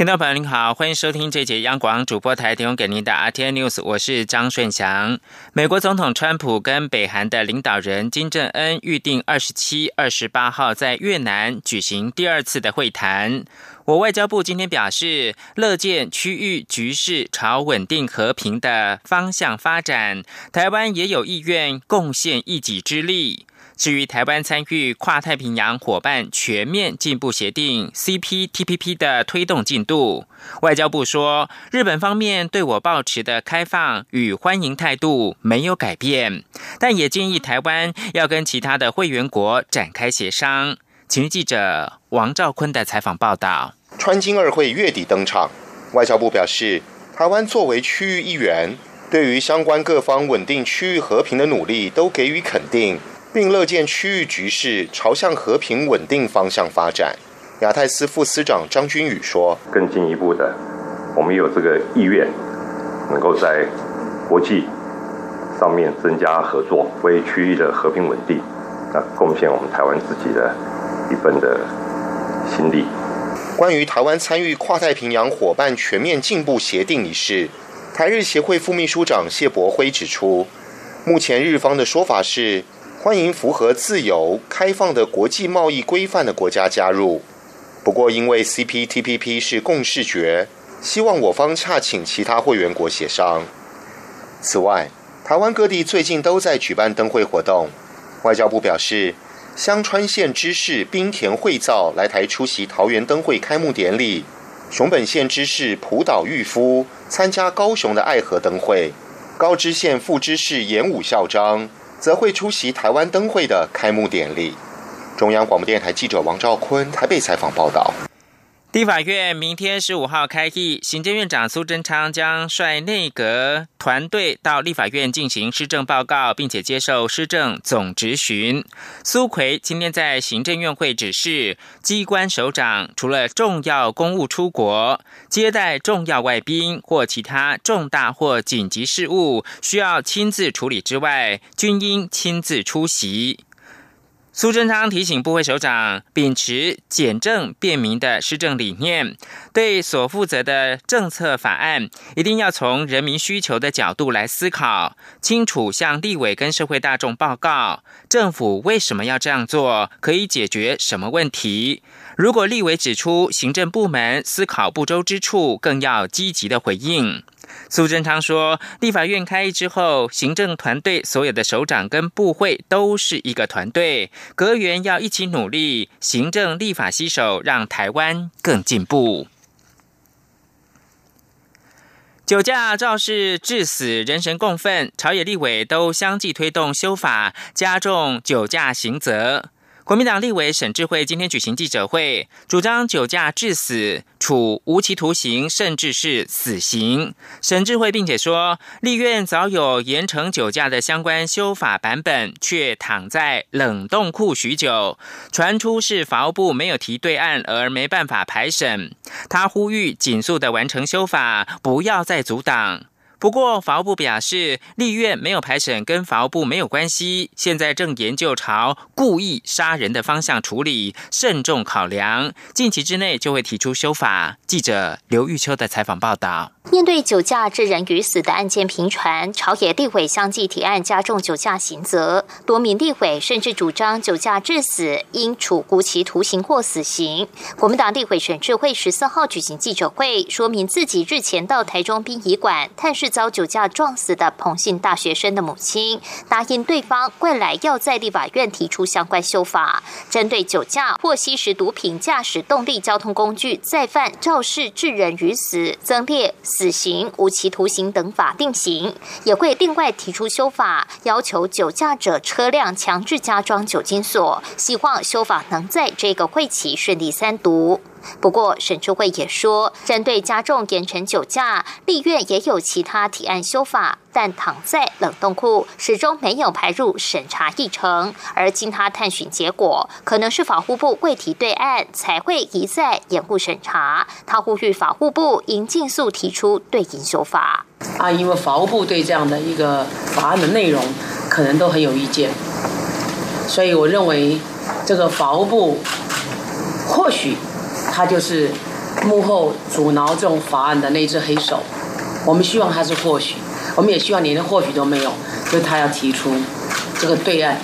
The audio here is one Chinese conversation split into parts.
听众朋友您好，欢迎收听这节央广主播台提供给您的 RTI News，我是张顺祥。美国总统川普跟北韩的领导人金正恩预定二十七、二十八号在越南举行第二次的会谈。我外交部今天表示，乐见区域局势朝稳定和平的方向发展，台湾也有意愿贡献一己之力。至于台湾参与跨太平洋伙伴全面进步协定 （CPTPP） 的推动进度，外交部说，日本方面对我保持的开放与欢迎态度没有改变，但也建议台湾要跟其他的会员国展开协商。请记者王兆坤的采访报道。川金二会月底登场，外交部表示，台湾作为区域一员，对于相关各方稳定区域和平的努力都给予肯定。并乐见区域局势朝向和平稳定方向发展。亚太司副司长张君宇说：“更进一步的，我们有这个意愿，能够在国际上面增加合作，为区域的和平稳定，那贡献我们台湾自己的一份的心力。”关于台湾参与跨太平洋伙伴全面进步协定一事，台日协会副秘书长谢博辉指出，目前日方的说法是。欢迎符合自由开放的国际贸易规范的国家加入。不过，因为 CPTPP 是共视觉，希望我方洽请其他会员国协商。此外，台湾各地最近都在举办灯会活动。外交部表示，香川县知事冰田惠造来台出席桃园灯会开幕典礼，熊本县知事浦岛裕夫参加高雄的爱河灯会，高知县副知事岩武孝章。则会出席台湾灯会的开幕典礼。中央广播电台记者王兆坤台北采访报道。地法院明天十五号开议，行政院长苏贞昌将率内阁团队到立法院进行施政报告，并且接受施政总质询。苏奎今天在行政院会指示，机关首长除了重要公务出国、接待重要外宾或其他重大或紧急事务需要亲自处理之外，均应亲自出席。苏贞昌提醒部会首长，秉持简政便民的施政理念，对所负责的政策法案，一定要从人民需求的角度来思考，清楚向立委跟社会大众报告，政府为什么要这样做，可以解决什么问题。如果立委指出行政部门思考不周之处，更要积极的回应。苏贞昌说，立法院开议之后，行政团队所有的首长跟部会都是一个团队，阁员要一起努力，行政立法携手，让台湾更进步。酒驾肇事致死，人神共愤，朝野立委都相继推动修法，加重酒驾刑责。国民党立委沈智慧今天举行记者会，主张酒驾致死处无期徒刑，甚至是死刑。沈智慧并且说，立院早有严惩酒驾的相关修法版本，却躺在冷冻库许久，传出是法务部没有提对案而没办法排审。他呼吁紧速的完成修法，不要再阻挡。不过，法务部表示，立院没有排审，跟法务部没有关系。现在正研究朝故意杀人的方向处理，慎重考量，近期之内就会提出修法。记者刘玉秋的采访报道。面对酒驾致人于死的案件频传，朝野立委相继提案加重酒驾刑责，多名立委甚至主张酒驾致死应处无期徒刑或死刑。国民党立委选智慧十四号举行记者会，说明自己日前到台中殡仪馆探视。遭酒驾撞死的彭姓大学生的母亲答应对方未来要在立法院提出相关修法，针对酒驾或吸食毒品驾驶动力交通工具再犯肇事致人于死，增列死刑、无期徒刑等法定刑，也会另外提出修法，要求酒驾者车辆强制加装酒精锁。希望修法能在这个会期顺利三读。不过，沈志慧也说，针对加重严惩酒驾，立院也有其他提案修法，但躺在冷冻库，始终没有排入审查议程。而经他探寻结果，可能是法务部未提对案，才会一再延误审查。他呼吁法务部应尽速提出对应修法。啊，因为法务部对这样的一个法案的内容，可能都很有意见，所以我认为这个法务部或许。他就是幕后阻挠这种法案的那只黑手，我们希望他是或许，我们也希望连或许都没有，所以他要提出这个对案。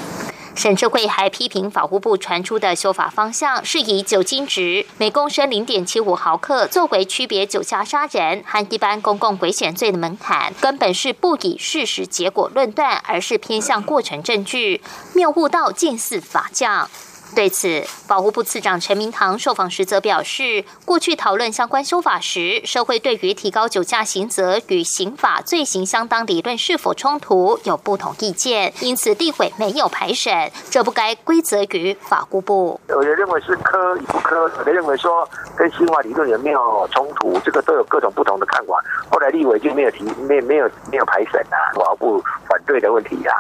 沈智慧还批评法务部传出的修法方向是以酒精值每公升零点七五毫克作为区别酒驾杀人和一般公共危险罪的门槛，根本是不以事实结果论断，而是偏向过程证据，谬误到近似法匠。对此，保护部次长陈明堂受访时则表示，过去讨论相关修法时，社会对于提高酒驾刑责与刑法罪行相当理论是否冲突有不同意见，因此地委没有排审，这不该归责于法务部。有人认为是科与不科，有人认为说跟刑法理论有没有冲突，这个都有各种不同的看法。后来立委就没有提，没没有没有排审啊，法务部反对的问题呀。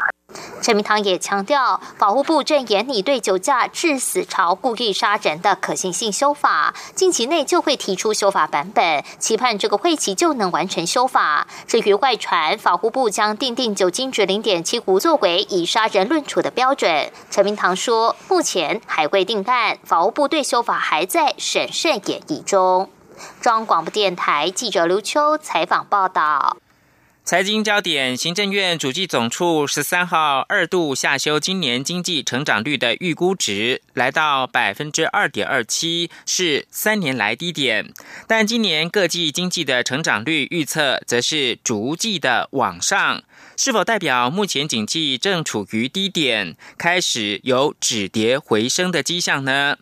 陈明堂也强调，法务部正严拟对酒驾致死朝故意杀人的可行性修法，近期内就会提出修法版本，期盼这个会期就能完成修法。至于外传法务部将定定酒精值零点七五作为以杀人论处的标准，陈明堂说，目前还未定案，法务部对修法还在审慎演绎中。中央广播电台记者刘秋采访报道。财经焦点，行政院主计总处十三号二度下修今年经济成长率的预估值，来到百分之二点二七，是三年来低点。但今年各季经济的成长率预测则是逐季的往上，是否代表目前景气正处于低点，开始有止跌回升的迹象呢？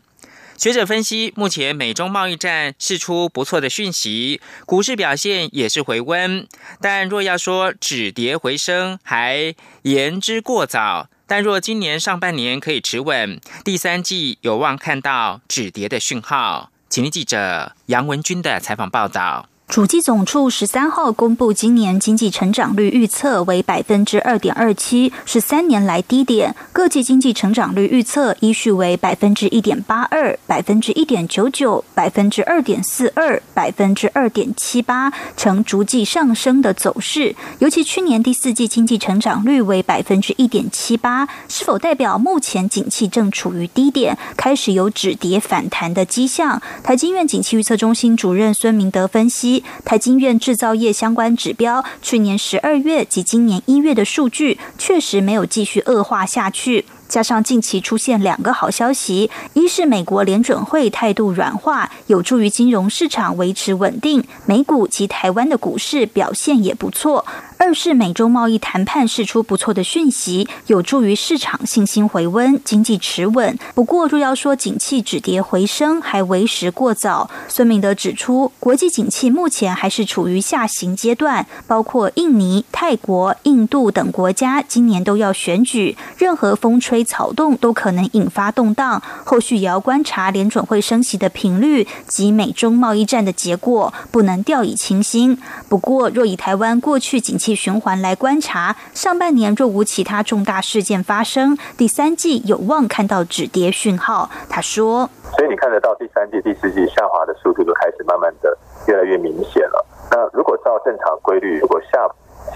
学者分析，目前美中贸易战释出不错的讯息，股市表现也是回温。但若要说止跌回升，还言之过早。但若今年上半年可以持稳，第三季有望看到止跌的讯号。请听记者杨文军的采访报道。主计总处十三号公布今年经济成长率预测为百分之二点二七，是三年来低点。各季经济成长率预测依序为百分之一点八二、百分之一点九九、百分之二点四二、百分之二点七八，呈逐季上升的走势。尤其去年第四季经济成长率为百分之一点七八，是否代表目前景气正处于低点，开始有止跌反弹的迹象？台经院景气预测中心主任孙明德分析。台经院制造业相关指标，去年十二月及今年一月的数据确实没有继续恶化下去。加上近期出现两个好消息，一是美国联准会态度软化，有助于金融市场维持稳定，美股及台湾的股市表现也不错；二是美洲贸易谈判释出不错的讯息，有助于市场信心回温，经济持稳。不过，若要说景气止跌回升，还为时过早。孙明德指出，国际景气目前还是处于下行阶段，包括印尼、泰国、印度等国家今年都要选举，任何风吹。草动都可能引发动荡，后续也要观察联准会升息的频率及美中贸易战的结果，不能掉以轻心。不过，若以台湾过去景气循环来观察，上半年若无其他重大事件发生，第三季有望看到止跌讯号。他说：“所以你看得到第三季、第四季下滑的速度都开始慢慢的越来越明显了。那如果照正常规律，如果下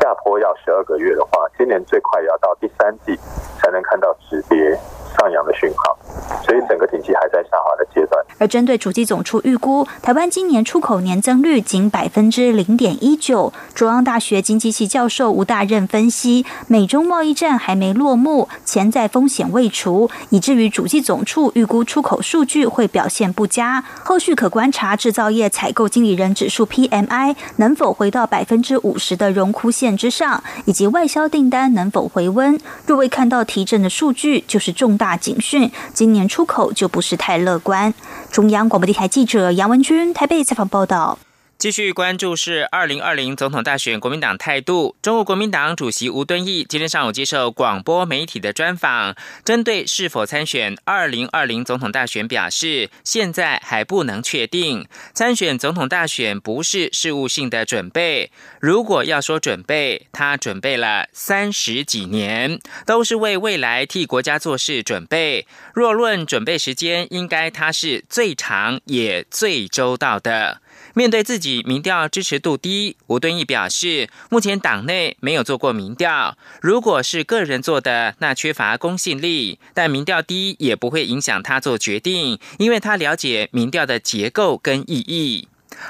下坡要十二个月的话，今年最快也要到第三季才能看到止跌上扬的讯号。所以整个景气还在下滑的阶段。而针对主机总处预估，台湾今年出口年增率仅百分之零点一九。中央大学经济系教授吴大任分析，美中贸易战还没落幕，潜在风险未除，以至于主机总处预估出口数据会表现不佳。后续可观察制造业采购经理人指数 PMI 能否回到百分之五十的荣枯线之上，以及外销订单能否回温。若未看到提振的数据，就是重大警讯。今年出口就不是太乐观。中央广播电台记者杨文君台北采访报道。继续关注是二零二零总统大选国民党态度。中国国民党主席吴敦义今天上午接受广播媒体的专访，针对是否参选二零二零总统大选表示，现在还不能确定。参选总统大选不是事务性的准备，如果要说准备，他准备了三十几年，都是为未来替国家做事准备。若论准备时间，应该他是最长也最周到的。面对自己民调支持度低，吴敦义表示，目前党内没有做过民调，如果是个人做的，那缺乏公信力。但民调低也不会影响他做决定，因为他了解民调的结构跟意义。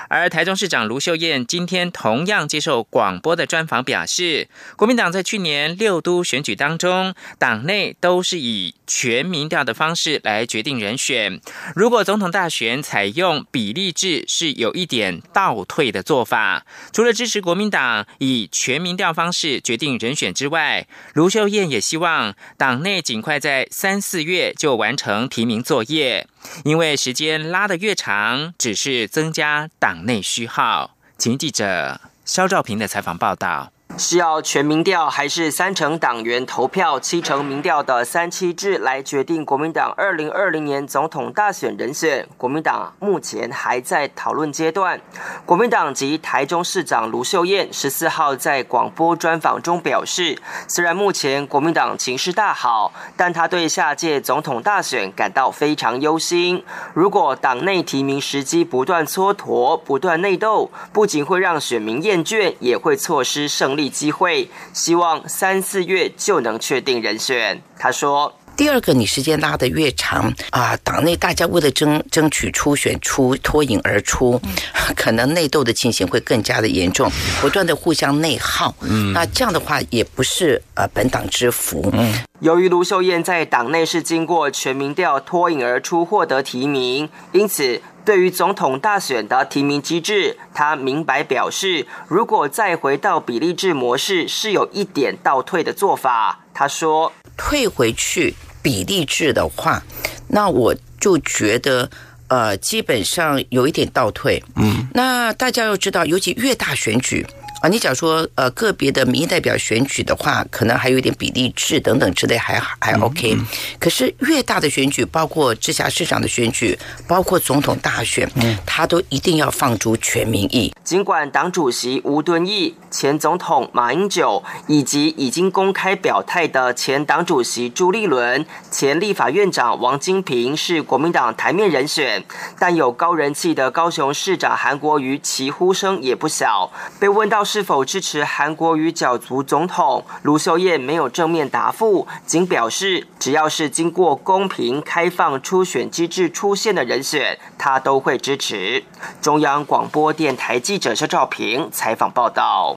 而台中市长卢秀燕今天同样接受广播的专访，表示，国民党在去年六都选举当中，党内都是以全民调的方式来决定人选。如果总统大选采用比例制，是有一点倒退的做法。除了支持国民党以全民调方式决定人选之外，卢秀燕也希望党内尽快在三四月就完成提名作业。因为时间拉得越长，只是增加党内虚耗。请记者肖兆平的采访报道。是要全民调还是三成党员投票、七成民调的三七制来决定国民党二零二零年总统大选人选？国民党目前还在讨论阶段。国民党及台中市长卢秀燕十四号在广播专访中表示，虽然目前国民党情势大好，但他对下届总统大选感到非常忧心。如果党内提名时机不断蹉跎、不断内斗，不仅会让选民厌倦，也会错失胜利。机会，希望三四月就能确定人选。他说：“第二个，你时间拉得越长啊，党内大家为了争争取初选出脱颖而出，可能内斗的情形会更加的严重，不断的互相内耗。嗯，那这样的话也不是呃本党之福。嗯，由于卢秀燕在党内是经过全民调脱颖而出获得提名，因此。”对于总统大选的提名机制，他明白表示，如果再回到比例制模式，是有一点倒退的做法。他说：“退回去比例制的话，那我就觉得，呃，基本上有一点倒退。嗯，那大家要知道，尤其越大选举。”啊，你假如说呃个别的民意代表选举的话，可能还有一点比例制等等之类还还 OK，可是越大的选举，包括直辖市长的选举，包括总统大选，他都一定要放逐全民意。尽管党主席吴敦义、前总统马英九以及已经公开表态的前党主席朱立伦、前立法院长王金平是国民党台面人选，但有高人气的高雄市长韩国瑜其呼声也不小。被问到。是否支持韩国瑜角族总统？卢秀燕没有正面答复，仅表示只要是经过公平开放初选机制出现的人选，他都会支持。中央广播电台记者肖照平采访报道。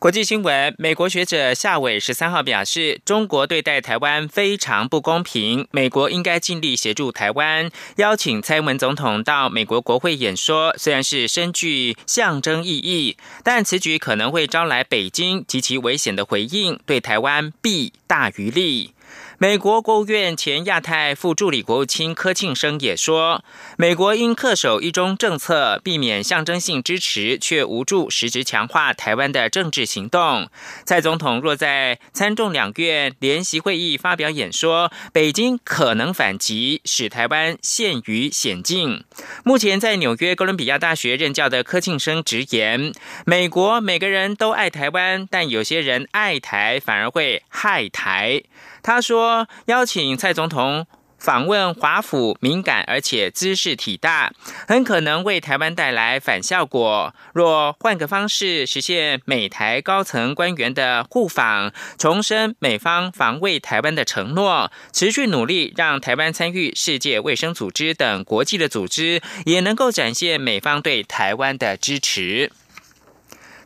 国际新闻：美国学者夏伟十三号表示，中国对待台湾非常不公平，美国应该尽力协助台湾。邀请蔡英文总统到美国国会演说，虽然是深具象征意义，但此举可能会招来北京极其危险的回应，对台湾弊大于利。美国国务院前亚太副助理国务卿柯庆生也说，美国应恪守一中政策，避免象征性支持却无助实质强化台湾的政治行动。蔡总统若在参众两院联席会议发表演说，北京可能反击，使台湾陷于险境。目前在纽约哥伦比亚大学任教的柯庆生直言，美国每个人都爱台湾，但有些人爱台反而会害台。他说：“邀请蔡总统访问华府，敏感而且姿势体大，很可能为台湾带来反效果。若换个方式实现美台高层官员的互访，重申美方防卫台湾的承诺，持续努力让台湾参与世界卫生组织等国际的组织，也能够展现美方对台湾的支持。”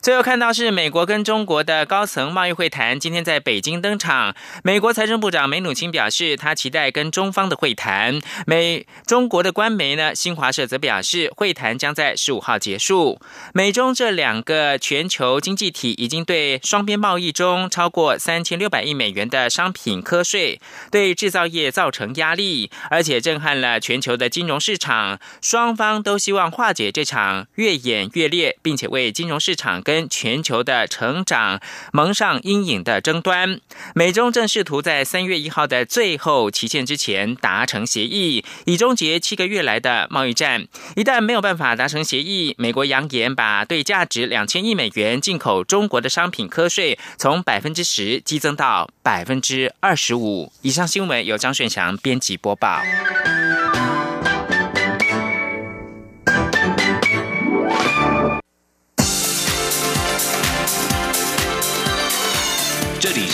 最后看到是美国跟中国的高层贸易会谈，今天在北京登场。美国财政部长梅努钦表示，他期待跟中方的会谈。美中国的官媒呢，新华社则表示，会谈将在十五号结束。美中这两个全球经济体已经对双边贸易中超过三千六百亿美元的商品科税，对制造业造成压力，而且震撼了全球的金融市场。双方都希望化解这场越演越烈，并且为金融市场跟跟全球的成长蒙上阴影的争端，美中正试图在三月一号的最后期限之前达成协议，以终结七个月来的贸易战。一旦没有办法达成协议，美国扬言把对价值两千亿美元进口中国的商品科税从百分之十激增到百分之二十五。以上新闻由张顺祥编辑播报。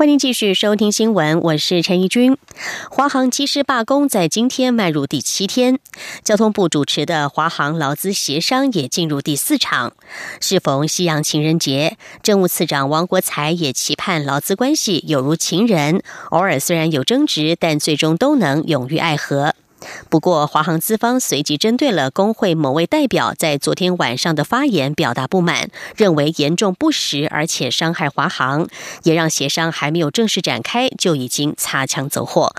欢迎继续收听新闻，我是陈怡君。华航机师罢工在今天迈入第七天，交通部主持的华航劳资协商也进入第四场。适逢西洋情人节，政务次长王国才也期盼劳资关系有如情人，偶尔虽然有争执，但最终都能永浴爱河。不过，华航资方随即针对了工会某位代表在昨天晚上的发言表达不满，认为严重不实，而且伤害华航，也让协商还没有正式展开就已经擦枪走火。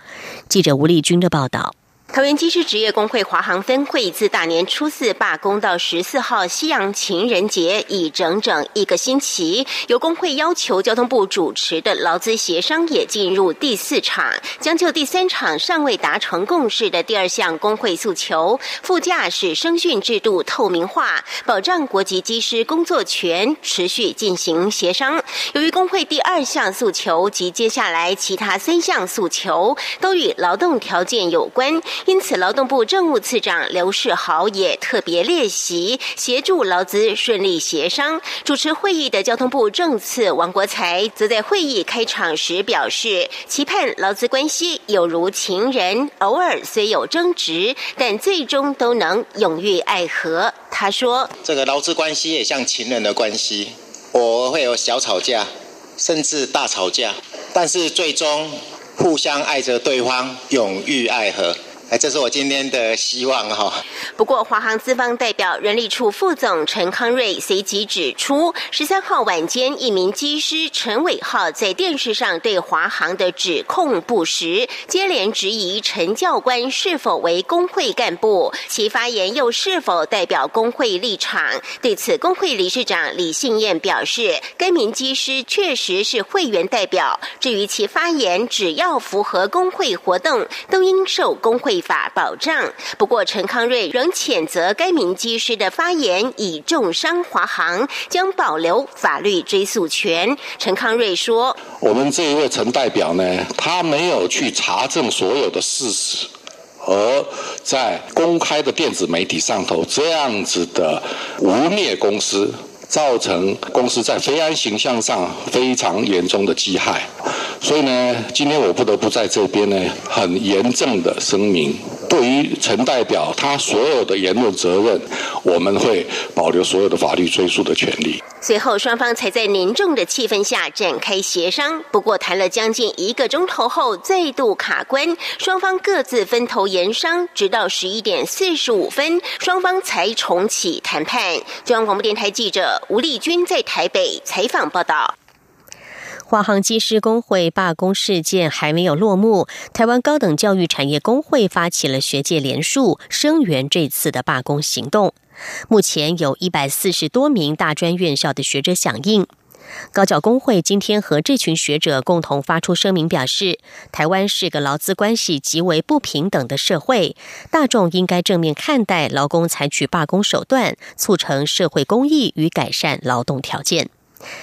记者吴丽君的报道。桃园机师职业工会华航分会自大年初四罢工到十四号西洋情人节，已整整一个星期。由工会要求交通部主持的劳资协商也进入第四场，将就第三场尚未达成共识的第二项工会诉求——副驾驶声讯制度透明化，保障国籍机师工作权，持续进行协商。由于工会第二项诉求及接下来其他三项诉求都与劳动条件有关。因此，劳动部政务次长刘世豪也特别列席，协助劳资顺利协商。主持会议的交通部政次王国才则在会议开场时表示，期盼劳资关系有如情人，偶尔虽有争执，但最终都能永浴爱河。他说：“这个劳资关系也像情人的关系，我会有小吵架，甚至大吵架，但是最终互相爱着对方，永浴爱河。”哎，这是我今天的希望哈。不过，华航资方代表人力处副总陈康瑞随即指出，十三号晚间，一名机师陈伟浩在电视上对华航的指控不实，接连质疑陈教官是否为工会干部，其发言又是否代表工会立场。对此，工会理事长李信燕表示，该名机师确实是会员代表，至于其发言，只要符合工会活动，都应受工会。法保障。不过，陈康瑞仍谴责该名机师的发言以重伤华航，将保留法律追诉权。陈康瑞说：“我们这一位陈代表呢，他没有去查证所有的事实，而在公开的电子媒体上头这样子的污蔑公司。”造成公司在非安形象上非常严重的记害，所以呢，今天我不得不在这边呢，很严正的声明，对于陈代表他所有的言论责任，我们会保留所有的法律追诉的权利。随后，双方才在凝重的气氛下展开协商。不过，谈了将近一个钟头后，再度卡关，双方各自分头研商，直到十一点四十五分，双方才重启谈判。中央广播电台记者吴丽君在台北采访报道。华航机师工会罢工事件还没有落幕，台湾高等教育产业工会发起了学界联署，声援这次的罢工行动。目前有一百四十多名大专院校的学者响应。高教工会今天和这群学者共同发出声明，表示台湾是个劳资关系极为不平等的社会，大众应该正面看待劳工采取罢工手段，促成社会公益与改善劳动条件。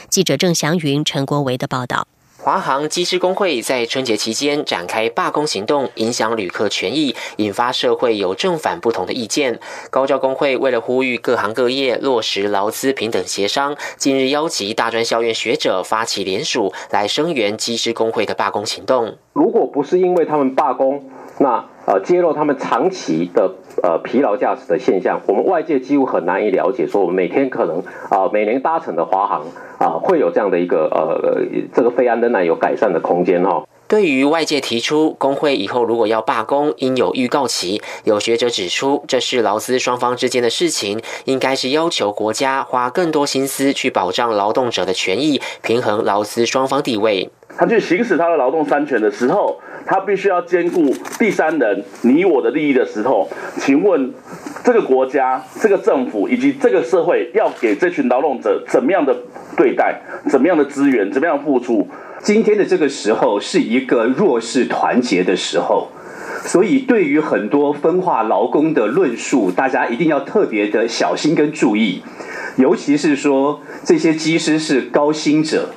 记者郑祥云、陈国维的报道。华航机师工会在春节期间展开罢工行动，影响旅客权益，引发社会有正反不同的意见。高教工会为了呼吁各行各业落实劳资平等协商，近日邀集大专校院学者发起联署，来声援机师工会的罢工行动。如果不是因为他们罢工，那呃揭露他们长期的呃疲劳驾驶的现象，我们外界几乎很难以了解，说我们每天可能啊每年搭乘的华航啊会有这样的一个呃这个非安仍然有改善的空间哈。对于外界提出工会以后如果要罢工，应有预告期，有学者指出，这是劳资双方之间的事情，应该是要求国家花更多心思去保障劳动者的权益，平衡劳资双方地位。他去行使他的劳动三权的时候，他必须要兼顾第三人你我的利益的时候，请问这个国家、这个政府以及这个社会要给这群劳动者怎么样的对待、怎么样的资源、怎么样付出？今天的这个时候是一个弱势团结的时候，所以对于很多分化劳工的论述，大家一定要特别的小心跟注意，尤其是说这些机师是高薪者，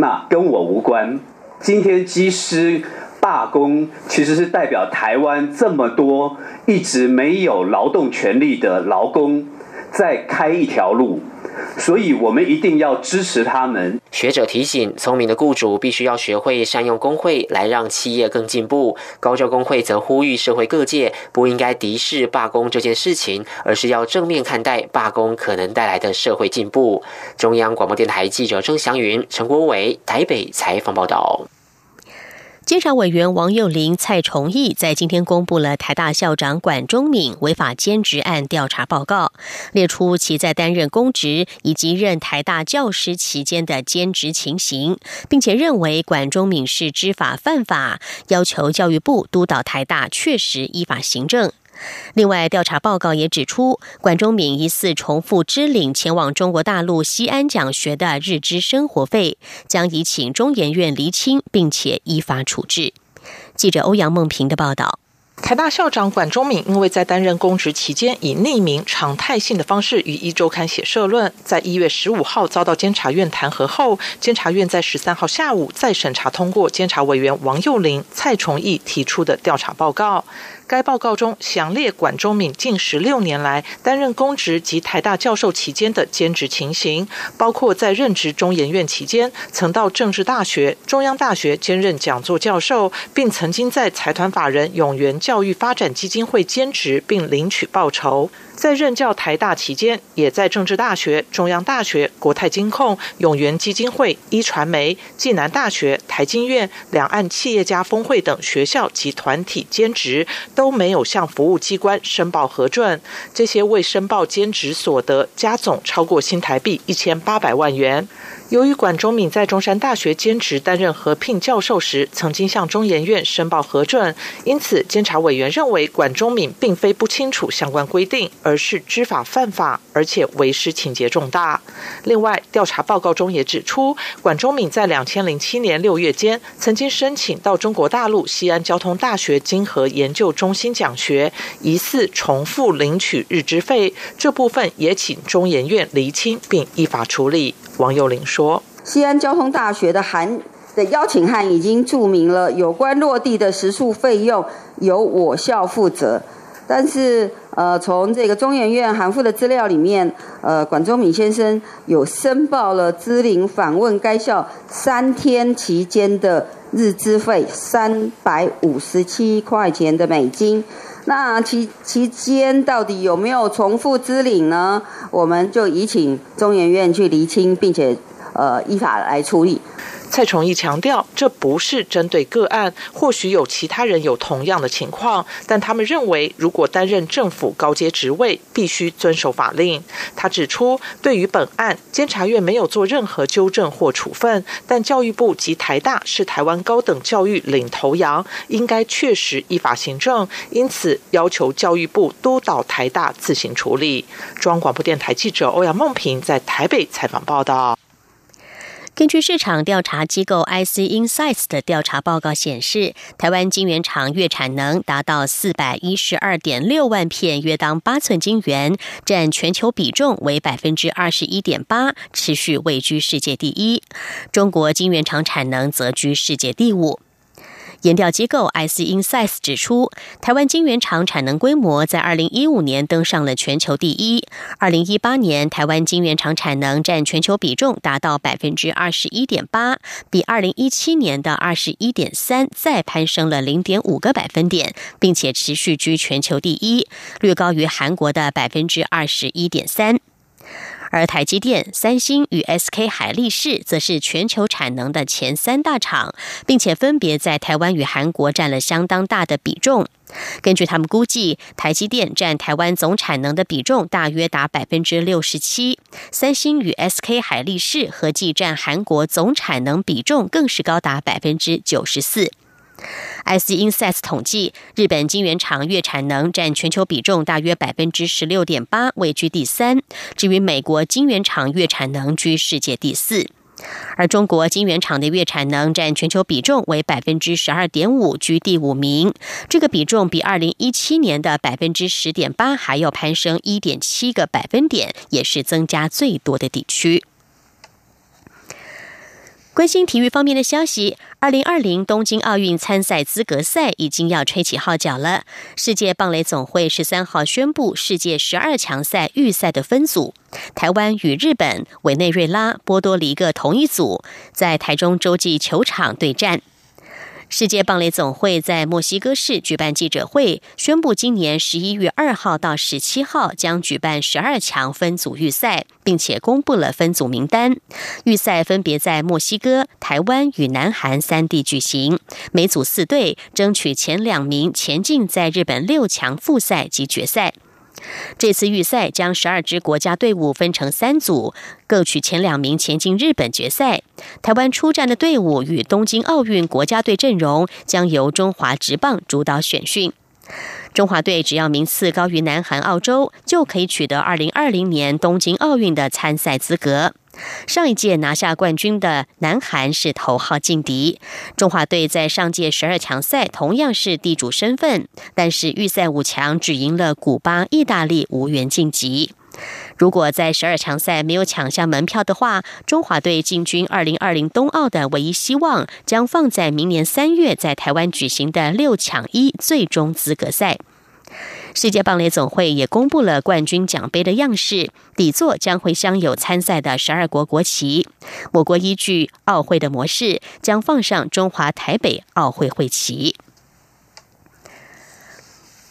那跟我无关。今天机师罢工，其实是代表台湾这么多一直没有劳动权利的劳工，在开一条路。所以，我们一定要支持他们。学者提醒，聪明的雇主必须要学会善用工会来让企业更进步。高教工会则呼吁社会各界不应该敌视罢工这件事情，而是要正面看待罢工可能带来的社会进步。中央广播电台记者郑祥云、陈国伟台北采访报道。监察委员王幼林、蔡崇义在今天公布了台大校长管中敏违法兼职案调查报告，列出其在担任公职以及任台大教师期间的兼职情形，并且认为管中敏是知法犯法，要求教育部督导台大确实依法行政。另外，调查报告也指出，管中敏疑似重复支领前往中国大陆西安讲学的日支生活费，将移请中研院厘清，并且依法处置。记者欧阳梦平的报道。台大校长管中敏因为在担任公职期间以匿名常态性的方式与一周刊写社论，在一月十五号遭到监察院弹劾后，监察院在十三号下午再审查通过监察委员王幼林、蔡崇义提出的调查报告。该报告中详列管中敏近十六年来担任公职及台大教授期间的兼职情形，包括在任职中研院期间，曾到政治大学、中央大学兼任讲座教授，并曾经在财团法人永源教育发展基金会兼职并领取报酬。在任教台大期间，也在政治大学、中央大学、国泰金控、永源基金会、一传媒、暨南大学、台经院、两岸企业家峰会等学校及团体兼职，都没有向服务机关申报核准。这些未申报兼职所得加总超过新台币一千八百万元。由于管中敏在中山大学兼职担任合聘教授时，曾经向中研院申报核准，因此监察委员认为管中敏并非不清楚相关规定，而是知法犯法，而且为师情节重大。另外，调查报告中也指出，管中敏在两千零七年六月间曾经申请到中国大陆西安交通大学经合研究中心讲学，疑似重复领取日支费，这部分也请中研院厘清并依法处理。王幼林说：“西安交通大学的函的邀请函已经注明了有关落地的食宿费用由我校负责，但是呃，从这个中研院函复的资料里面，呃，管中敏先生有申报了资领访问该校三天期间的日资费三百五十七块钱的美金。”那其期间到底有没有重复支领呢？我们就已请中研院去厘清，并且呃依法来处理。蔡崇义强调，这不是针对个案，或许有其他人有同样的情况，但他们认为，如果担任政府高阶职位，必须遵守法令。他指出，对于本案，监察院没有做任何纠正或处分，但教育部及台大是台湾高等教育领头羊，应该确实依法行政，因此要求教育部督导台大自行处理。中央广播电台记者欧阳梦平在台北采访报道。根据市场调查机构 IC Insights 的调查报告显示，台湾晶圆厂月产能达到四百一十二点六万片，约当八寸晶圆，占全球比重为百分之二十一点八，持续位居世界第一。中国晶圆厂产能则居世界第五。研调机构 IC Insights 指出，台湾晶圆厂产能规模在二零一五年登上了全球第一。二零一八年，台湾晶圆厂产能占全球比重达到百分之二十一点八，比二零一七年的二十一点三再攀升了零点五个百分点，并且持续居全球第一，略高于韩国的百分之二十一点三。而台积电、三星与 SK 海力士则是全球产能的前三大厂，并且分别在台湾与韩国占了相当大的比重。根据他们估计，台积电占台湾总产能的比重大约达百分之六十七，三星与 SK 海力士合计占韩国总产能比重更是高达百分之九十四。IC Insights 统计，日本晶圆厂月产能占全球比重大约百分之十六点八，位居第三。至于美国晶圆厂月产能居世界第四，而中国晶圆厂的月产能占全球比重为百分之十二点五，居第五名。这个比重比二零一七年的百分之十点八还要攀升一点七个百分点，也是增加最多的地区。关心体育方面的消息，二零二零东京奥运参赛资格赛已经要吹起号角了。世界棒垒总会十三号宣布，世界十二强赛预赛的分组，台湾与日本、委内瑞拉、波多黎各同一组，在台中洲际球场对战。世界棒垒总会在墨西哥市举办记者会，宣布今年十一月二号到十七号将举办十二强分组预赛，并且公布了分组名单。预赛分别在墨西哥、台湾与南韩三地举行，每组四队，争取前两名前进在日本六强复赛及决赛。这次预赛将十二支国家队伍分成三组，各取前两名前进日本决赛。台湾出战的队伍与东京奥运国家队阵容将由中华职棒主导选训。中华队只要名次高于南韩、澳洲，就可以取得二零二零年东京奥运的参赛资格。上一届拿下冠军的南韩是头号劲敌，中华队在上届十二强赛同样是地主身份，但是预赛五强只赢了古巴、意大利，无缘晋级。如果在十二强赛没有抢下门票的话，中华队进军二零二零冬奥的唯一希望将放在明年三月在台湾举行的六强一最终资格赛。世界棒垒总会也公布了冠军奖杯的样式，底座将会镶有参赛的十二国国旗。我国依据奥会的模式，将放上中华台北奥会会旗。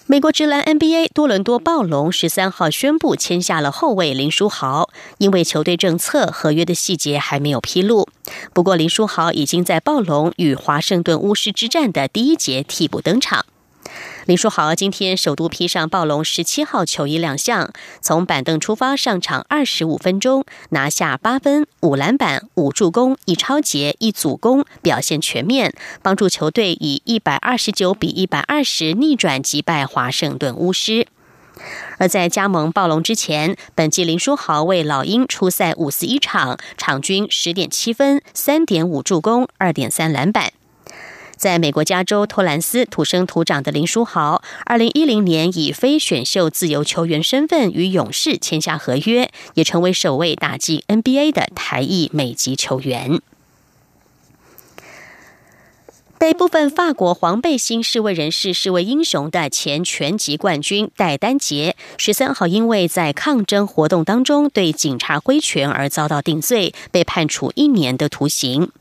美国职篮 NBA 多伦多暴龙十三号宣布签下了后卫林书豪，因为球队政策合约的细节还没有披露。不过林书豪已经在暴龙与华盛顿巫师之战的第一节替补登场。林书豪今天首度披上暴龙十七号球衣亮相，从板凳出发上场二十五分钟，拿下八分、五篮板、五助攻、一超节、一组攻，表现全面，帮助球队以一百二十九比一百二十逆转击败华盛顿巫师。而在加盟暴龙之前，本季林书豪为老鹰出赛五十一场，场均十点七分、三点五助攻、二点三篮板。在美国加州托兰斯土生土长的林书豪，二零一零年以非选秀自由球员身份与勇士签下合约，也成为首位打进 NBA 的台裔美籍球员。被部分法国黄背心示威人士视为英雄的前拳击冠军戴丹杰，十三号因为在抗争活动当中对警察挥拳而遭到定罪，被判处一年的徒刑。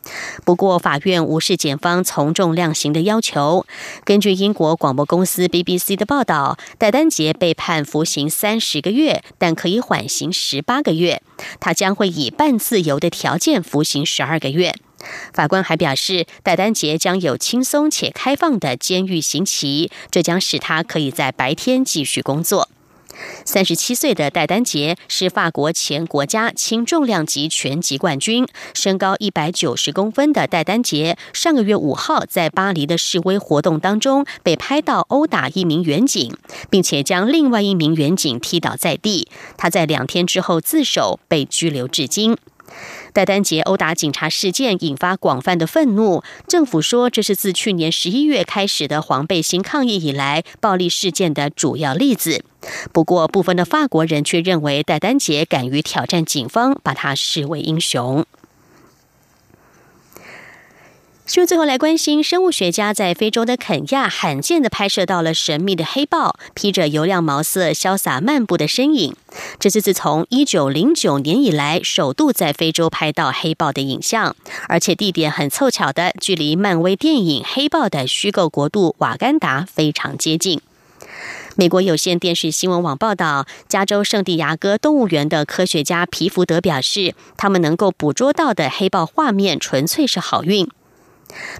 不过，法院无视检方从重量刑的要求。根据英国广播公司 BBC 的报道，戴丹杰被判服刑三十个月，但可以缓刑十八个月。他将会以半自由的条件服刑十二个月。法官还表示，戴丹杰将有轻松且开放的监狱刑期，这将使他可以在白天继续工作。三十七岁的戴丹杰是法国前国家轻重量级拳击冠军，身高一百九十公分的戴丹杰，上个月五号在巴黎的示威活动当中被拍到殴打一名远警，并且将另外一名远警踢倒在地。他在两天之后自首，被拘留至今。戴丹杰殴打警察事件引发广泛的愤怒，政府说这是自去年十一月开始的黄背心抗议以来暴力事件的主要例子。不过，部分的法国人却认为戴丹杰敢于挑战警方，把他视为英雄。新闻最后来关心，生物学家在非洲的肯亚罕见的拍摄到了神秘的黑豹披着油亮毛色潇洒漫步的身影。这是自从一九零九年以来首度在非洲拍到黑豹的影像，而且地点很凑巧的，距离漫威电影《黑豹》的虚构国度瓦干达非常接近。美国有线电视新闻网报道，加州圣地亚哥动物园的科学家皮福德表示，他们能够捕捉到的黑豹画面纯粹是好运。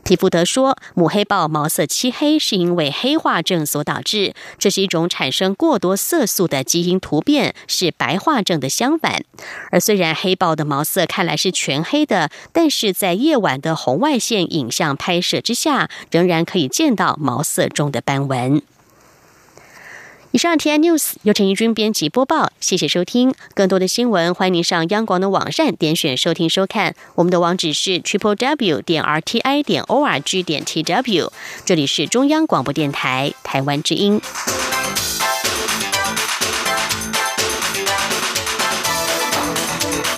皮福德说，母黑豹毛色漆黑是因为黑化症所导致，这是一种产生过多色素的基因突变，是白化症的相反。而虽然黑豹的毛色看来是全黑的，但是在夜晚的红外线影像拍摄之下，仍然可以见到毛色中的斑纹。以上 T I News 由陈怡君编辑播报，谢谢收听。更多的新闻，欢迎您上央广的网站点选收听收看。我们的网址是 triple w 点 r t i 点 o r g 点 t w。这里是中央广播电台台湾之音。